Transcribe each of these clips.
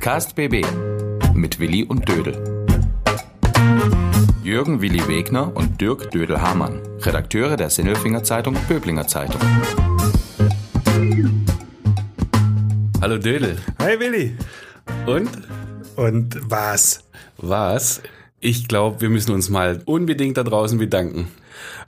Podcast BB mit Willi und Dödel. Jürgen Willi Wegner und Dirk Dödel-Hamann, Redakteure der Sinnelfinger Zeitung Böblinger Zeitung. Hallo Dödel. Hi Willi. Und? Und was? Was? Ich glaube, wir müssen uns mal unbedingt da draußen bedanken.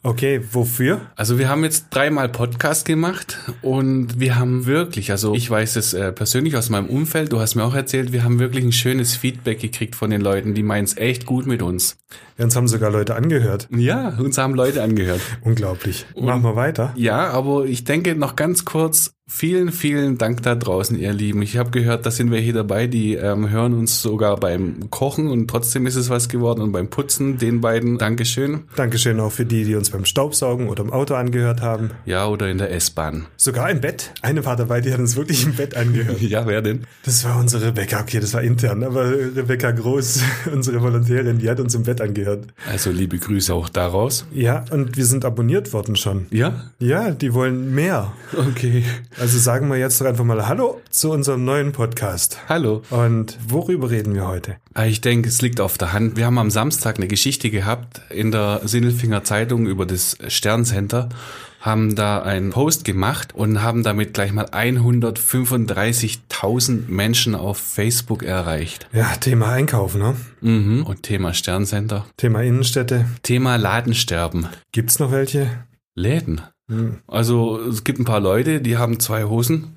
Okay, wofür? Also wir haben jetzt dreimal Podcast gemacht und wir haben wirklich, also ich weiß es äh, persönlich aus meinem Umfeld, du hast mir auch erzählt, wir haben wirklich ein schönes Feedback gekriegt von den Leuten, die meinen es echt gut mit uns. Ja, uns haben sogar Leute angehört. Ja, uns haben Leute angehört. Unglaublich. Machen wir weiter. Ja, aber ich denke noch ganz kurz, vielen, vielen Dank da draußen, ihr Lieben. Ich habe gehört, da sind wir hier dabei, die ähm, hören uns sogar beim Kochen und trotzdem ist es was geworden und beim Putzen, den beiden Dankeschön. Dankeschön auch für die, die uns beim Staubsaugen oder im Auto angehört haben. Ja, oder in der S-Bahn. Sogar im Bett. Eine war dabei, die hat uns wirklich im Bett angehört. Ja, wer denn? Das war unsere Rebecca. Okay, das war intern, aber Rebecca Groß, unsere Volontärin, die hat uns im Bett angehört. Also liebe Grüße auch daraus. Ja, und wir sind abonniert worden schon. Ja? Ja, die wollen mehr. Okay. Also sagen wir jetzt doch einfach mal Hallo zu unserem neuen Podcast. Hallo. Und worüber reden wir heute? Ah, Ich denke, es liegt auf der Hand. Wir haben am Samstag eine Geschichte gehabt in der Sinnelfinger Zeitung über das Sterncenter, haben da einen Post gemacht und haben damit gleich mal 135.000 Menschen auf Facebook erreicht. Ja, Thema Einkaufen, ne? Mhm. Und Thema Sterncenter. Thema Innenstädte. Thema Ladensterben. Gibt's noch welche? Läden. Also es gibt ein paar Leute, die haben zwei Hosen.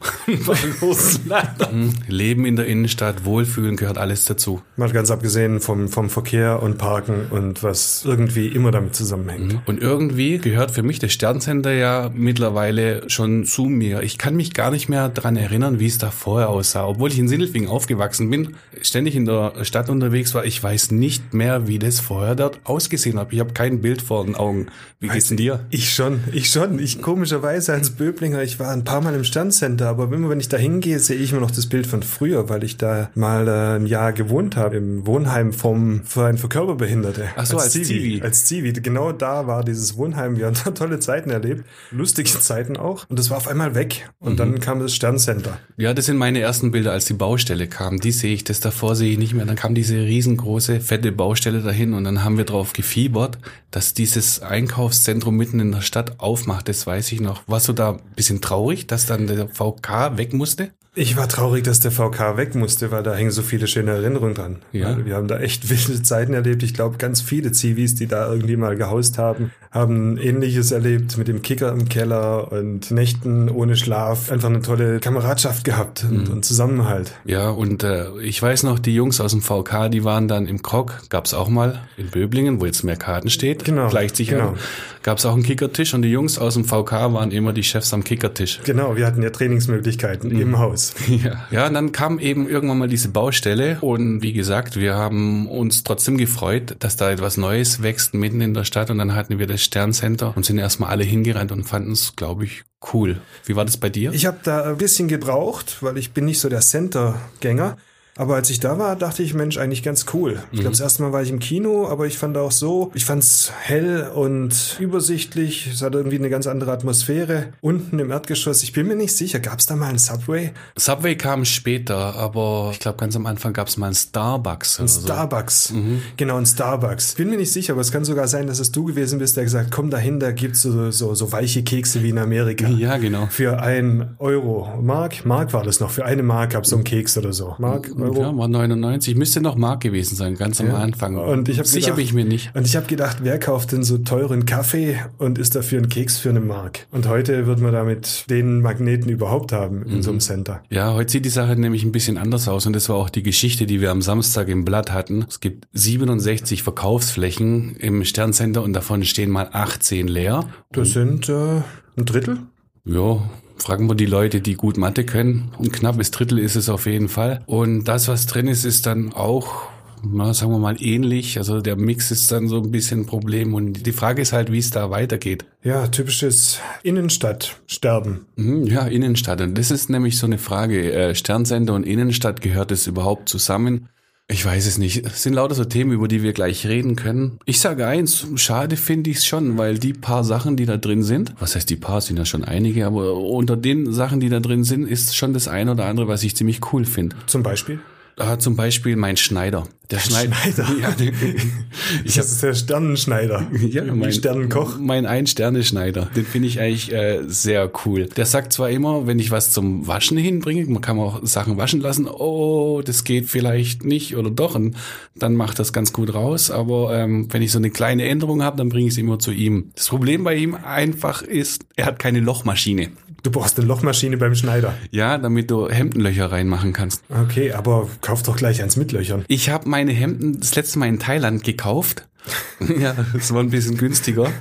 Mhm. Leben in der Innenstadt, wohlfühlen gehört alles dazu. Mal ganz abgesehen vom, vom Verkehr und Parken und was irgendwie immer damit zusammenhängt. Und irgendwie gehört für mich das Sterncenter ja mittlerweile schon zu mir. Ich kann mich gar nicht mehr dran erinnern, wie es da vorher aussah. Obwohl ich in Sindelfingen aufgewachsen bin, ständig in der Stadt unterwegs war, ich weiß nicht mehr, wie das vorher dort ausgesehen hat. Ich habe kein Bild vor den Augen. Wie geht's denn dir? Ich schon, ich schon. Ich komischerweise als Böblinger, ich war ein paar Mal im Sterncenter, aber immer wenn ich da hingehe, sehe ich immer noch das Bild von früher, weil ich da mal äh, ein Jahr gewohnt habe im Wohnheim vom Verein für Körperbehinderte. Ach so, als Zivi. Als Zivi. Genau da war dieses Wohnheim. Wir haben da tolle Zeiten erlebt, lustige Zeiten auch. Und das war auf einmal weg. Und dann kam das Sterncenter. Ja, das sind meine ersten Bilder, als die Baustelle kam. Die sehe ich, das davor sehe ich nicht mehr. Dann kam diese riesengroße, fette Baustelle dahin und dann haben wir drauf gefiebert, dass dieses Einkaufszentrum mitten in der Stadt aufmacht. Das weiß ich noch. Warst du da ein bisschen traurig, dass dann der VK weg musste? Ich war traurig, dass der VK weg musste, weil da hängen so viele schöne Erinnerungen dran. Ja. Wir haben da echt wilde Zeiten erlebt. Ich glaube, ganz viele Zivis, die da irgendwie mal gehaust haben, haben Ähnliches erlebt mit dem Kicker im Keller und Nächten ohne Schlaf. Einfach eine tolle Kameradschaft gehabt und, und Zusammenhalt. Ja, und äh, ich weiß noch, die Jungs aus dem VK, die waren dann im Krog, gab's auch mal in Böblingen, wo jetzt mehr Karten steht. Genau, Gleicht sich genau. Gab's auch einen Kickertisch und die Jungs aus dem VK waren immer die Chefs am Kickertisch. Genau, wir hatten ja Trainingsmöglichkeiten im Haus. Ja. ja, und dann kam eben irgendwann mal diese Baustelle und wie gesagt, wir haben uns trotzdem gefreut, dass da etwas Neues wächst mitten in der Stadt und dann hatten wir das Sterncenter und sind erstmal alle hingerannt und fanden es, glaube ich, cool. Wie war das bei dir? Ich habe da ein bisschen gebraucht, weil ich bin nicht so der Center-Gänger. Aber als ich da war, dachte ich, Mensch, eigentlich ganz cool. Ich glaube, das erste Mal war ich im Kino, aber ich fand auch so, ich fand's hell und übersichtlich. Es hat irgendwie eine ganz andere Atmosphäre. Unten im Erdgeschoss, ich bin mir nicht sicher, gab's da mal einen Subway? Subway kam später, aber ich glaube, ganz am Anfang gab es mal einen Starbucks. Ein oder so. Starbucks. Genau, ein Starbucks. Bin mir nicht sicher, aber es kann sogar sein, dass es du gewesen bist, der gesagt, komm dahin, da gibt's so, so, so weiche Kekse wie in Amerika. Ja, genau. Für ein Euro. Mark? Mark war das noch. Für eine Mark gab's so einen Keks oder so. Mark? Euro? Ja, war 99. Müsste noch Mark gewesen sein, ganz am Anfang. Und ich Sicher gedacht- bin ich mir nicht. Und ich habe gedacht, wer kauft denn so teuren Kaffee und ist dafür ein Keks für eine Mark? Und heute wird man damit den Magneten überhaupt haben in so einem Center. Ja, heute sieht die Sache nämlich ein bisschen anders aus und das war auch die Geschichte, die wir am Samstag im Blatt hatten. Es gibt 67 Verkaufsflächen im Sterncenter und davon stehen mal 18 leer. Das sind äh, ein Drittel. Ja, fragen wir die Leute, die gut Mathe können. Ein knappes Drittel ist es auf jeden Fall. Und das, was drin ist, ist dann auch, na, sagen wir mal, ähnlich. Also der Mix ist dann so ein bisschen ein Problem. Und die Frage ist halt, wie es da weitergeht. Ja, typisches Innenstadtsterben. Mhm, Ja, Innenstadt. Und das ist nämlich so eine Frage. Äh, Sternsender und Innenstadt, gehört es überhaupt zusammen? Ich weiß es nicht. Es sind lauter so Themen, über die wir gleich reden können. Ich sage eins, schade finde ich es schon, weil die paar Sachen, die da drin sind, was heißt die paar, sind ja schon einige, aber unter den Sachen, die da drin sind, ist schon das eine oder andere, was ich ziemlich cool finde. Zum Beispiel. Ah, zum Beispiel mein Schneider. Der Schneider. Schneider. Ja, der- ich Das ist der Sternenschneider. Ja, mein Sternenkoch. Mein Ein-Sterne-Schneider. Den finde ich eigentlich äh, sehr cool. Der sagt zwar immer, wenn ich was zum Waschen hinbringe, man kann auch Sachen waschen lassen, oh, das geht vielleicht nicht oder doch, und dann macht das ganz gut raus. Aber ähm, wenn ich so eine kleine Änderung habe, dann bringe ich es immer zu ihm. Das Problem bei ihm einfach ist, er hat keine Lochmaschine. Du brauchst eine Lochmaschine beim Schneider. Ja, damit du Hemdenlöcher reinmachen kannst. Okay, aber kauf doch gleich eins mit Löchern. Ich habe meine Hemden das letzte Mal in Thailand gekauft. ja, es war ein bisschen günstiger.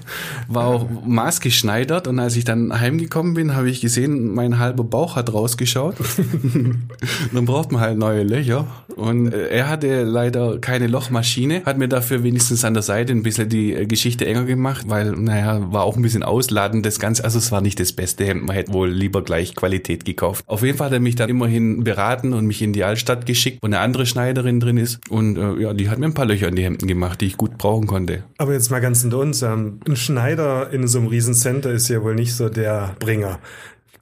War auch maßgeschneidert und als ich dann heimgekommen bin, habe ich gesehen, mein halber Bauch hat rausgeschaut. dann braucht man halt neue Löcher. Und er hatte leider keine Lochmaschine, hat mir dafür wenigstens an der Seite ein bisschen die äh, Geschichte enger gemacht, weil, naja, war auch ein bisschen ausladend das Ganze. Also es war nicht das beste Hemd, man hätte wohl lieber gleich Qualität gekauft. Auf jeden Fall hat er mich dann immerhin beraten und mich in die Altstadt geschickt, wo eine andere Schneiderin drin ist. Und äh, ja, die hat mir ein paar Löcher in die Hemden gemacht, die ich gut brauchen konnte. Aber jetzt mal ganz unter uns. Ähm, ein Schneider in so einem Riesencenter ist ja wohl nicht so der Bringer.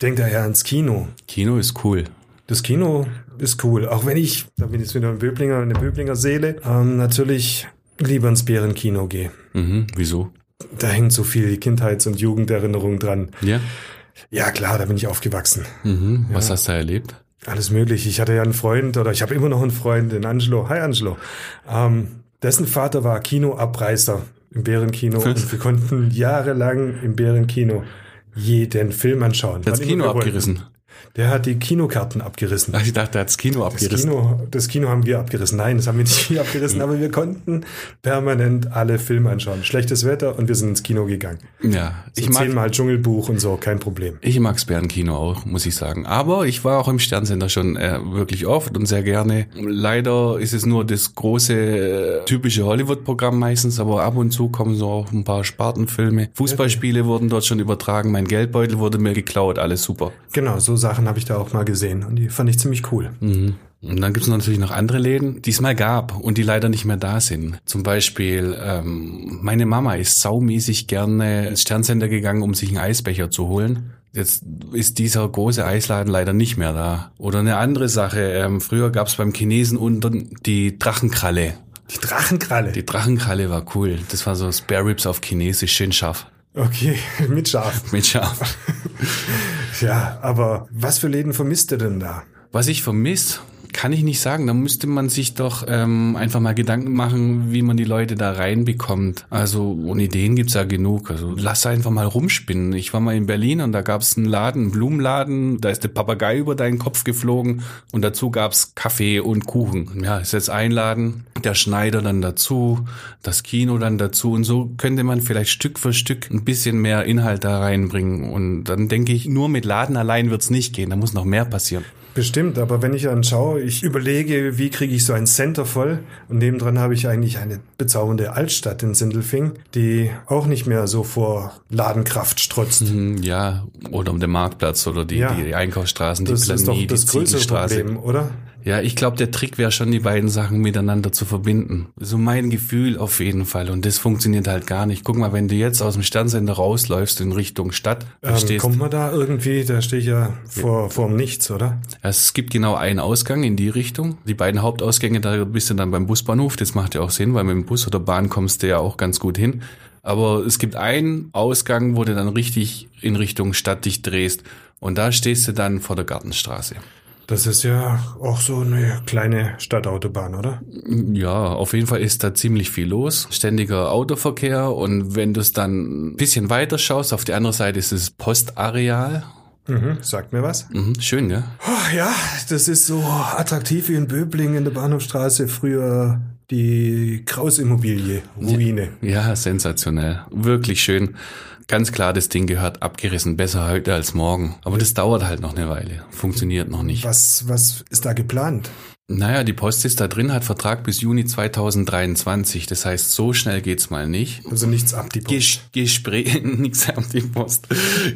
Denkt da eher ans Kino. Kino ist cool. Das Kino ist cool. Auch wenn ich, da bin ich jetzt wieder ein Böblinger, eine Böblinger Seele, ähm, natürlich lieber ins Bärenkino gehe. Mhm, wieso? Da hängt so viel Kindheits- und Jugenderinnerung dran. Ja. Ja klar, da bin ich aufgewachsen. Mhm. Was hast du erlebt? Alles möglich. Ich hatte ja einen Freund oder ich habe immer noch einen Freund, den Angelo. Hi Angelo. Ähm, dessen Vater war Kinoabreißer im Bärenkino und wir konnten jahrelang im Bärenkino jeden Film anschauen. Das Kino abgerissen. Der hat die Kinokarten abgerissen. Ach, ich dachte, er hat das Kino Das abgerissen. Kino, das Kino haben wir abgerissen. Nein, das haben wir nicht abgerissen, aber wir konnten permanent alle Filme anschauen. Schlechtes Wetter und wir sind ins Kino gegangen. Ja, So ich mag zehnmal Dschungelbuch und so, kein Problem. Ich mag's Bärenkino auch, muss ich sagen. Aber ich war auch im Sternsender schon äh, wirklich oft und sehr gerne. Leider ist es nur das große, äh, typische Hollywood-Programm meistens, aber ab und zu kommen so auch ein paar Spartenfilme. Fußballspiele wurden dort schon übertragen, mein Geldbeutel wurde mir geklaut, alles super. Genau, so Sachen habe ich da auch mal gesehen und die fand ich ziemlich cool. Mhm. Und dann gibt's natürlich noch andere Läden, die es mal gab und die leider nicht mehr da sind. Zum Beispiel, ähm, meine Mama ist saumäßig gerne ins Sternsender gegangen, um sich einen Eisbecher zu holen. Jetzt ist dieser große Eisladen leider nicht mehr da. Oder eine andere Sache, ähm, früher gab's beim Chinesen unten die Drachenkralle. Die Drachenkralle. Die Drachenkralle war cool. Das war so Spare Ribs auf Chinesisch, schön scharf. Okay, mit Schaf. Mit scharf. Ja, aber was für Läden vermisst ihr denn da? Was ich vermisse, kann ich nicht sagen. Da müsste man sich doch ähm, einfach mal Gedanken machen, wie man die Leute da reinbekommt. Also und Ideen gibt's ja genug. Also lass einfach mal rumspinnen. Ich war mal in Berlin und da gab's einen Laden, einen Blumenladen. Da ist der Papagei über deinen Kopf geflogen und dazu gab's Kaffee und Kuchen. Ja, ist jetzt einladen, der Schneider dann dazu, das Kino dann dazu und so könnte man vielleicht Stück für Stück ein bisschen mehr Inhalt da reinbringen. Und dann denke ich, nur mit Laden allein wird's nicht gehen. Da muss noch mehr passieren. Bestimmt, aber wenn ich dann schaue, ich überlege, wie kriege ich so ein Center voll und nebendran habe ich eigentlich eine bezaubernde Altstadt in Sindelfing, die auch nicht mehr so vor Ladenkraft strotzt. Hm, Ja, oder um den Marktplatz oder die, Ja. die Einkaufsstraßen, die Das ist doch Planie, das die größere. Problem, oder? Ja, ich glaube, der Trick wäre schon, die beiden Sachen miteinander zu verbinden. So mein Gefühl auf jeden Fall. Und das funktioniert halt gar nicht. Guck mal, wenn du jetzt aus dem Sternsender rausläufst in Richtung Stadt, Ähm, stehst kommt man da irgendwie, da stehe ich ja vor, vor dem Nichts, oder? Es gibt genau einen Ausgang in die Richtung. Die beiden Hauptausgänge, da bist du dann beim Busbahnhof. Das macht ja auch Sinn, weil mit dem Bus oder Bahn kommst du ja auch ganz gut hin. Aber es gibt einen Ausgang, wo du dann richtig in Richtung Stadt dich drehst. Und da stehst du dann vor der Gartenstraße. Das ist ja auch so eine kleine Stadtautobahn, oder? Ja, auf jeden Fall ist da ziemlich viel los. Ständiger Autoverkehr. Und wenn du es dann ein bisschen weiter schaust, auf die andere Seite ist das Postareal. Mhm, sagt mir was. Mhm, schön, gell? Oh, ja, das ist so attraktiv wie in Böbling in der Bahnhofstraße. Früher die Kraus-Immobilie, Ruine. Ja, sensationell. Wirklich schön. Ganz klar, das Ding gehört abgerissen. Besser heute als morgen. Aber das dauert halt noch eine Weile. Funktioniert noch nicht. Was, was ist da geplant? Naja, die Post ist da drin, hat Vertrag bis Juni 2023. Das heißt, so schnell geht's mal nicht. Also nichts ab, die Post. Ges Gespräche, nix am die Post.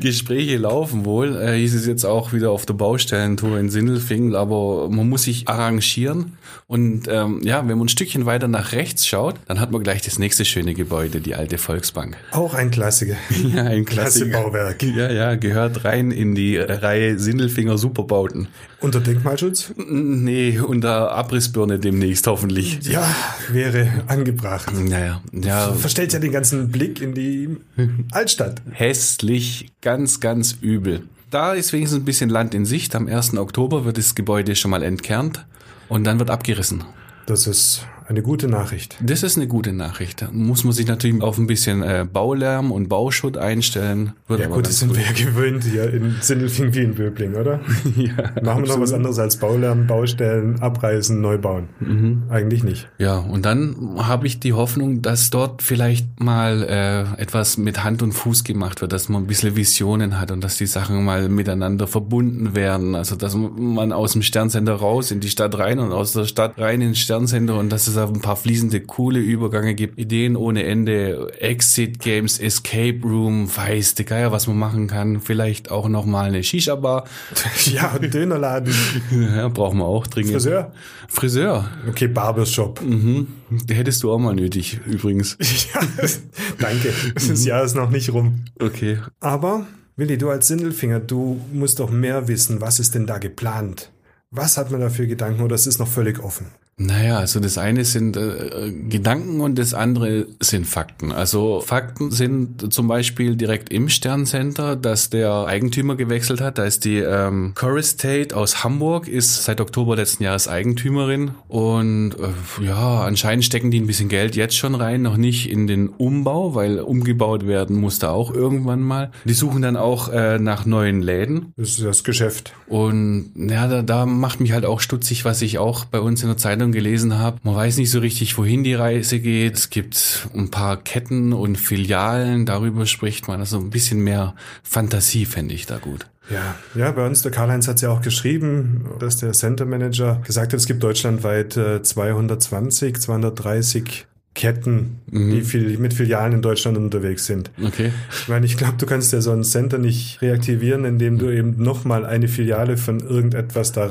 Gespräche laufen wohl. Äh, hieß es jetzt auch wieder auf der Baustellentour in Sindelfingen, aber man muss sich arrangieren. Und ähm, ja, wenn man ein Stückchen weiter nach rechts schaut, dann hat man gleich das nächste schöne Gebäude, die alte Volksbank. Auch ein Klassiker. Ja, ein Klasse Klassiker. Bauwerk. Ja, ja, gehört rein in die Reihe Sindelfinger Superbauten. Unter Denkmalschutz? Nee, unter Abrissbirne demnächst hoffentlich. Ja, wäre angebracht. Naja, ja. Verstellt ja den ganzen Blick in die Altstadt. Hässlich, ganz, ganz übel. Da ist wenigstens ein bisschen Land in Sicht. Am 1. Oktober wird das Gebäude schon mal entkernt und dann wird abgerissen. Das ist eine gute Nachricht. Das ist eine gute Nachricht. Da muss man sich natürlich auf ein bisschen äh, Baulärm und Bauschutt einstellen. Wird Ja gut, das sind wir ja gewöhnt hier in Sindelfing wie in Böbling, oder? ja, Machen wir noch was anderes als Baulärm, Baustellen, abreißen, neu bauen? Eigentlich nicht. Ja, und dann habe ich die Hoffnung, dass dort vielleicht mal äh, etwas mit Hand und Fuß gemacht wird, dass man ein bisschen Visionen hat und dass die Sachen mal miteinander verbunden werden. Also dass man aus dem Sternsender raus in die Stadt rein und aus der Stadt rein ins Sternsender und dass es auch ein paar fließende, coole Übergänge gibt. Ideen ohne Ende, Exit-Games, Escape Room, weiß der Geier, was man machen kann. Vielleicht auch noch mal eine Shisha-Bar. Ja, und Dönerladen, ja, brauchen wir auch dringend. Friseur. Friseur. Okay, Barbershop. Mhm. Hättest du auch mal nötig, übrigens. Ja, danke. Das Jahr ist noch nicht rum. Okay. Aber, Willi, du als Sindelfinger, du musst doch mehr wissen. Was ist denn da geplant? Was hat man da für Gedanken oder es ist noch völlig offen? Naja, also das eine sind äh, Gedanken und das andere sind Fakten. Also Fakten sind zum Beispiel direkt im Sterncenter, dass der Eigentümer gewechselt hat. Da ist die ähm, Core Estate aus Hamburg, ist seit Oktober letzten Jahres Eigentümerin und äh, ja, anscheinend stecken die ein bisschen Geld jetzt schon rein, noch nicht in den Umbau, weil umgebaut werden musste auch irgendwann mal. Die suchen dann auch äh, nach neuen Läden Das ist das Geschäft. und ja, da, da macht mich halt auch stutzig, was ich auch bei uns in der Zeitung gelesen habe. Man weiß nicht so richtig, wohin die Reise geht. Es gibt ein paar Ketten und Filialen, darüber spricht man. Also ein bisschen mehr Fantasie fände ich da gut. Ja, ja, bei uns, der Karl-Heinz hat es ja auch geschrieben, dass der Center Manager gesagt hat, es gibt deutschlandweit äh, 220, 230 Ketten, die viel, mit Filialen in Deutschland unterwegs sind. Okay. Ich meine, ich glaube, du kannst ja so ein Center nicht reaktivieren, indem du eben nochmal eine Filiale von irgendetwas da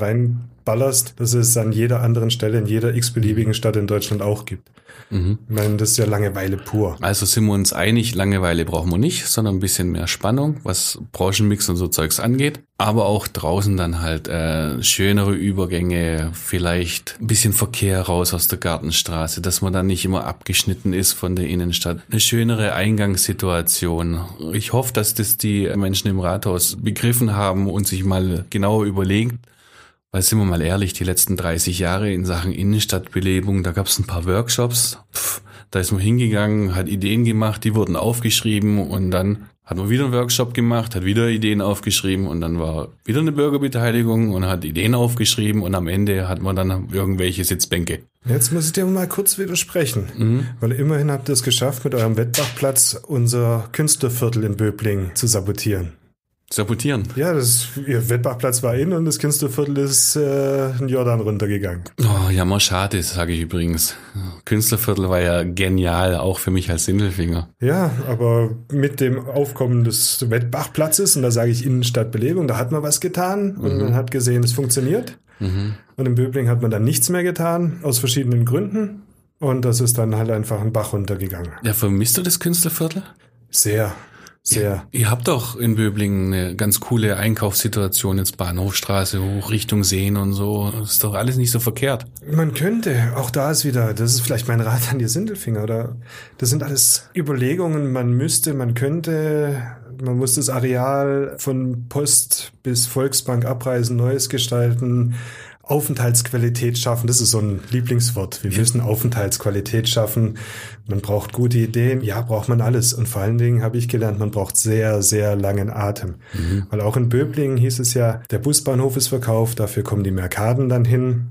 reinballerst, dass es an jeder anderen Stelle in jeder x-beliebigen Stadt in Deutschland auch gibt. Ich meine, das ist ja Langeweile pur. Also sind wir uns einig, Langeweile brauchen wir nicht, sondern ein bisschen mehr Spannung, was Branchenmix und so Zeugs angeht. Aber auch draußen dann halt äh, schönere Übergänge, vielleicht ein bisschen Verkehr raus aus der Gartenstraße, dass man dann nicht immer abgeschnitten ist von der Innenstadt. Eine schönere Eingangssituation. Ich hoffe, dass das die Menschen im Rathaus begriffen haben und sich mal genauer überlegen, weil sind wir mal ehrlich, die letzten 30 Jahre in Sachen Innenstadtbelebung, da gab es ein paar Workshops, Pff, da ist man hingegangen, hat Ideen gemacht, die wurden aufgeschrieben und dann hat man wieder einen Workshop gemacht, hat wieder Ideen aufgeschrieben und dann war wieder eine Bürgerbeteiligung und hat Ideen aufgeschrieben und am Ende hat man dann irgendwelche Sitzbänke. Jetzt muss ich dir mal kurz widersprechen, weil immerhin habt ihr es geschafft, mit eurem Wettbachplatz unser Künstlerviertel in Böbling zu sabotieren. Sabotieren. Ja, das, ihr Wettbachplatz war in und das Künstlerviertel ist äh, in Jordan runtergegangen. Oh, ja, mal schade, sage ich übrigens. Künstlerviertel war ja genial, auch für mich als Sindelfinger. Ja, aber mit dem Aufkommen des Wettbachplatzes, und da sage ich Innenstadtbelebung, da hat man was getan und man hat gesehen, es funktioniert. Und in Böbling hat man dann nichts mehr getan, aus verschiedenen Gründen. Und das ist dann halt einfach ein Bach runtergegangen. Ja, vermisst du das Künstlerviertel? Sehr, sehr. Ihr habt doch in Böblingen eine ganz coole Einkaufssituation, jetzt Bahnhofstraße hoch Richtung Seen und so. Das ist doch alles nicht so verkehrt. Man könnte, auch da ist wieder, das ist vielleicht mein Rat an die Sindelfinger, oder? Das sind alles Überlegungen, man müsste, man könnte, man muss das Areal von Post bis Volksbank abreisen, Neues gestalten, Aufenthaltsqualität schaffen. Das ist so ein Lieblingswort. Wir müssen Aufenthaltsqualität schaffen. Man braucht gute Ideen. Ja, braucht man alles. Und vor allen Dingen habe ich gelernt, man braucht sehr, sehr langen Atem. Weil auch in Böblingen hieß es ja, der Busbahnhof ist verkauft, dafür kommen die Merkaden dann hin.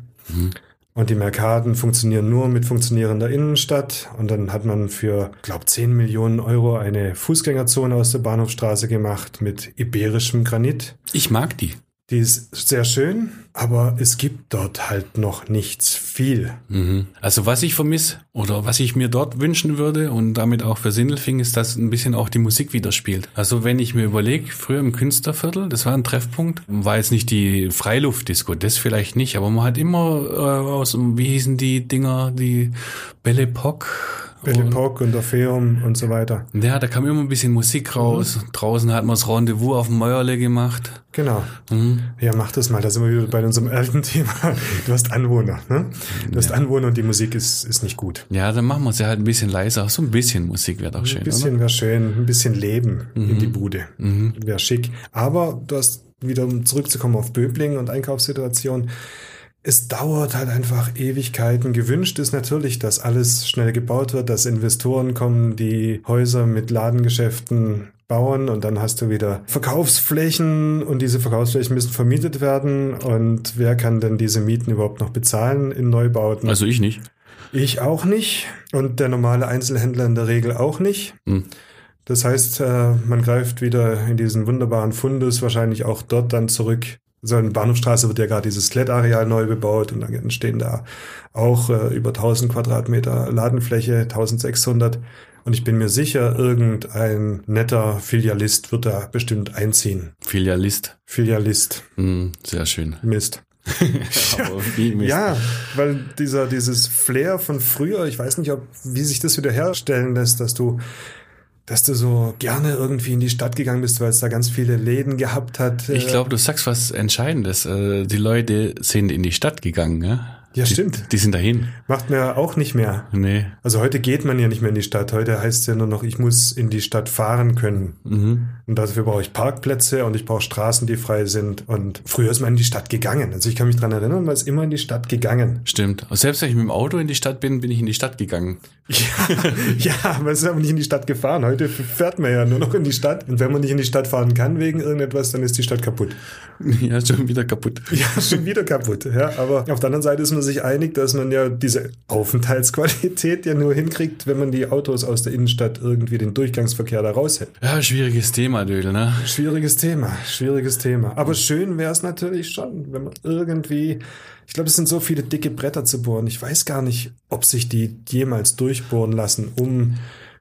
Und die Merkaden funktionieren nur mit funktionierender Innenstadt. Und dann hat man für, glaube 10 Millionen Euro eine Fußgängerzone aus der Bahnhofstraße gemacht mit iberischem Granit. Ich mag die. Die ist sehr schön, aber es gibt dort halt noch nichts viel. Mhm. Also was ich vermisse oder was ich mir dort wünschen würde und damit auch für Sindelfing ist, dass ein bisschen auch die Musik wieder spielt. Also wenn ich mir überlege, früher im Künstlerviertel, das war ein Treffpunkt, war jetzt nicht die Freiluftdisco, das vielleicht nicht, aber man hat immer äh, aus, wie hießen die Dinger, die Belle Epoque Belle Epoque und Orpheum und so weiter. Ja, da kam immer ein bisschen Musik raus. Mhm. Draußen hat man das Rendezvous auf dem Mäuerle gemacht. Genau. Mhm. Ja, mach das mal. Da sind wir wieder bei unserem alten Thema. Du hast Anwohner, ne? Du hast Anwohner und die Musik ist, ist nicht gut. Ja, dann machen wir es ja halt ein bisschen leiser. So ein bisschen Musik wäre doch schön. Ein bisschen wäre schön. Ein bisschen Leben Mhm. in die Bude. Wäre schick. Aber du hast wieder, um zurückzukommen auf Böbling und Einkaufssituation. Es dauert halt einfach Ewigkeiten. Gewünscht ist natürlich, dass alles schnell gebaut wird, dass Investoren kommen, die Häuser mit Ladengeschäften bauen und dann hast du wieder Verkaufsflächen und diese Verkaufsflächen müssen vermietet werden und wer kann denn diese Mieten überhaupt noch bezahlen in Neubauten? Also ich nicht. Ich auch nicht und der normale Einzelhändler in der Regel auch nicht. Hm. Das heißt, äh, man greift wieder in diesen wunderbaren Fundus wahrscheinlich auch dort dann zurück. So in Bahnhofstraße wird ja gerade dieses Klettareal neu bebaut und dann entstehen da auch äh, über 1000 Quadratmeter Ladenfläche, 1600. Und ich bin mir sicher, irgendein netter Filialist wird da bestimmt einziehen. Filialist. Filialist. Hm, sehr schön. Mist. Mist. Ja, weil dieser, dieses Flair von früher, ich weiß nicht, ob, wie sich das wieder herstellen lässt, dass du, dass du so gerne irgendwie in die Stadt gegangen bist, weil es da ganz viele Läden gehabt hat. Ich Äh, glaube, du sagst was Entscheidendes. Äh, Die Leute sind in die Stadt gegangen, ja? Ja, die, stimmt. Die sind dahin. Macht man ja auch nicht mehr. Nee. Also heute geht man ja nicht mehr in die Stadt. Heute heißt es ja nur noch, ich muss in die Stadt fahren können. Mhm. Und dafür brauche ich Parkplätze und ich brauche Straßen, die frei sind. Und früher ist man in die Stadt gegangen. Also ich kann mich dran erinnern, man ist immer in die Stadt gegangen. Stimmt. Und selbst wenn ich mit dem Auto in die Stadt bin, bin ich in die Stadt gegangen. Ja, ja, man ist aber nicht in die Stadt gefahren. Heute fährt man ja nur noch in die Stadt. Und wenn man nicht in die Stadt fahren kann wegen irgendetwas, dann ist die Stadt kaputt. Ja, schon wieder kaputt. Ja, schon wieder kaputt. Ja, aber auf der anderen Seite ist man sich einig, dass man ja diese Aufenthaltsqualität ja nur hinkriegt, wenn man die Autos aus der Innenstadt irgendwie den Durchgangsverkehr da raushält. Ja, schwieriges Thema, Dödel, ne? Schwieriges Thema, schwieriges Thema. Aber schön wäre es natürlich schon, wenn man irgendwie, ich glaube, es sind so viele dicke Bretter zu bohren. Ich weiß gar nicht, ob sich die jemals durchbohren lassen, um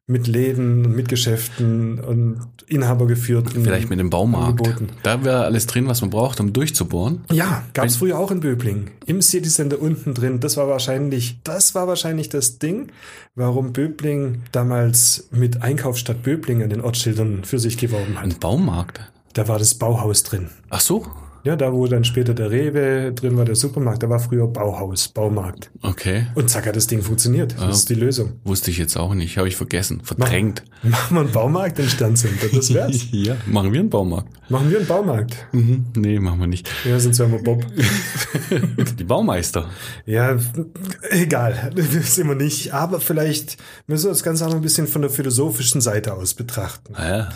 mit Läden und mit Geschäften und inhabergeführten Vielleicht mit dem Baumarkt. Angeboten. Da wäre alles drin, was man braucht, um durchzubohren. Ja, gab es früher auch in Böbling. Im City Center unten drin. Das war wahrscheinlich, das war wahrscheinlich das Ding, warum Böbling damals mit Einkaufsstadt Böbling an den Ortsschildern für sich geworben hat. Ein Baumarkt. Da war das Bauhaus drin. Ach so. Ja, da wo dann später der Rewe drin war, der Supermarkt, da war früher Bauhaus, Baumarkt. Okay. Und zack hat das Ding funktioniert. Das ist die Lösung. Wusste ich jetzt auch nicht. Habe ich vergessen. Verdrängt. Machen wir einen Baumarkt im Sterncenter, das wär's. ja, machen wir einen Baumarkt. Machen wir einen Baumarkt. Mhm. Nee, machen wir nicht. Ja, sonst wären wir Bob. Die Baumeister. Ja, egal, das sind wir nicht. Aber vielleicht müssen wir das Ganze auch noch ein bisschen von der philosophischen Seite aus betrachten. Ja.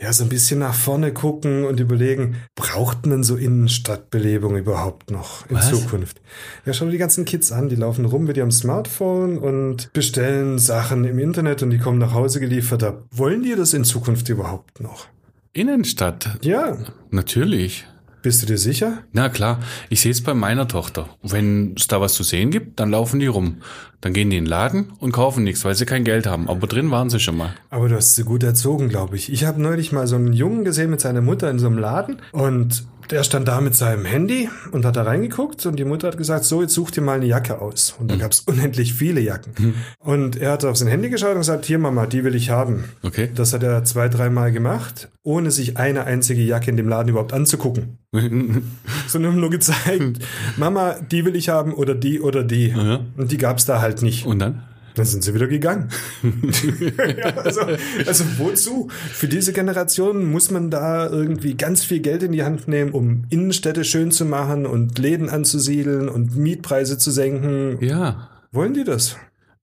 Ja, so ein bisschen nach vorne gucken und überlegen, braucht man so Innenstadtbelebung überhaupt noch in Was? Zukunft? Ja, schau dir die ganzen Kids an, die laufen rum mit ihrem Smartphone und bestellen Sachen im Internet und die kommen nach Hause geliefert. Wollen die das in Zukunft überhaupt noch? Innenstadt. Ja, Natürlich. bist du dir sicher? Na klar, ich sehe es bei meiner Tochter. Wenn es da was zu sehen gibt, dann laufen die rum. Dann gehen die in den Laden und kaufen nichts, weil sie kein Geld haben. Aber drin waren sie schon mal. Aber du hast sie gut erzogen, glaube ich. Ich habe neulich mal so einen Jungen gesehen mit seiner Mutter in so einem Laden und der stand da mit seinem Handy und hat da reingeguckt und die Mutter hat gesagt, so, jetzt such dir mal eine Jacke aus. Und da gab es unendlich viele Jacken. Und er hat auf sein Handy geschaut und gesagt, hier Mama, die will ich haben. Okay. Das hat er zwei, dreimal gemacht, ohne sich eine einzige Jacke in dem Laden überhaupt anzugucken. Sondern nur gezeigt, Mama, die will ich haben oder die oder die. Ja. Und die gab es da halt nicht. Und dann? Dann sind sie wieder gegangen. ja, also, also wozu? Für diese Generation muss man da irgendwie ganz viel Geld in die Hand nehmen, um Innenstädte schön zu machen und Läden anzusiedeln und Mietpreise zu senken. Ja. Wollen die das?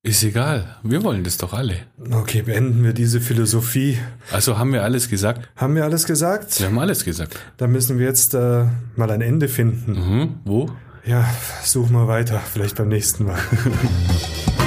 Ist egal. Wir wollen das doch alle. Okay, beenden wir diese Philosophie. Also haben wir alles gesagt. Haben wir alles gesagt? Wir haben alles gesagt. Dann müssen wir jetzt äh, mal ein Ende finden. Mhm. Wo? Ja, suchen wir weiter, vielleicht beim nächsten Mal.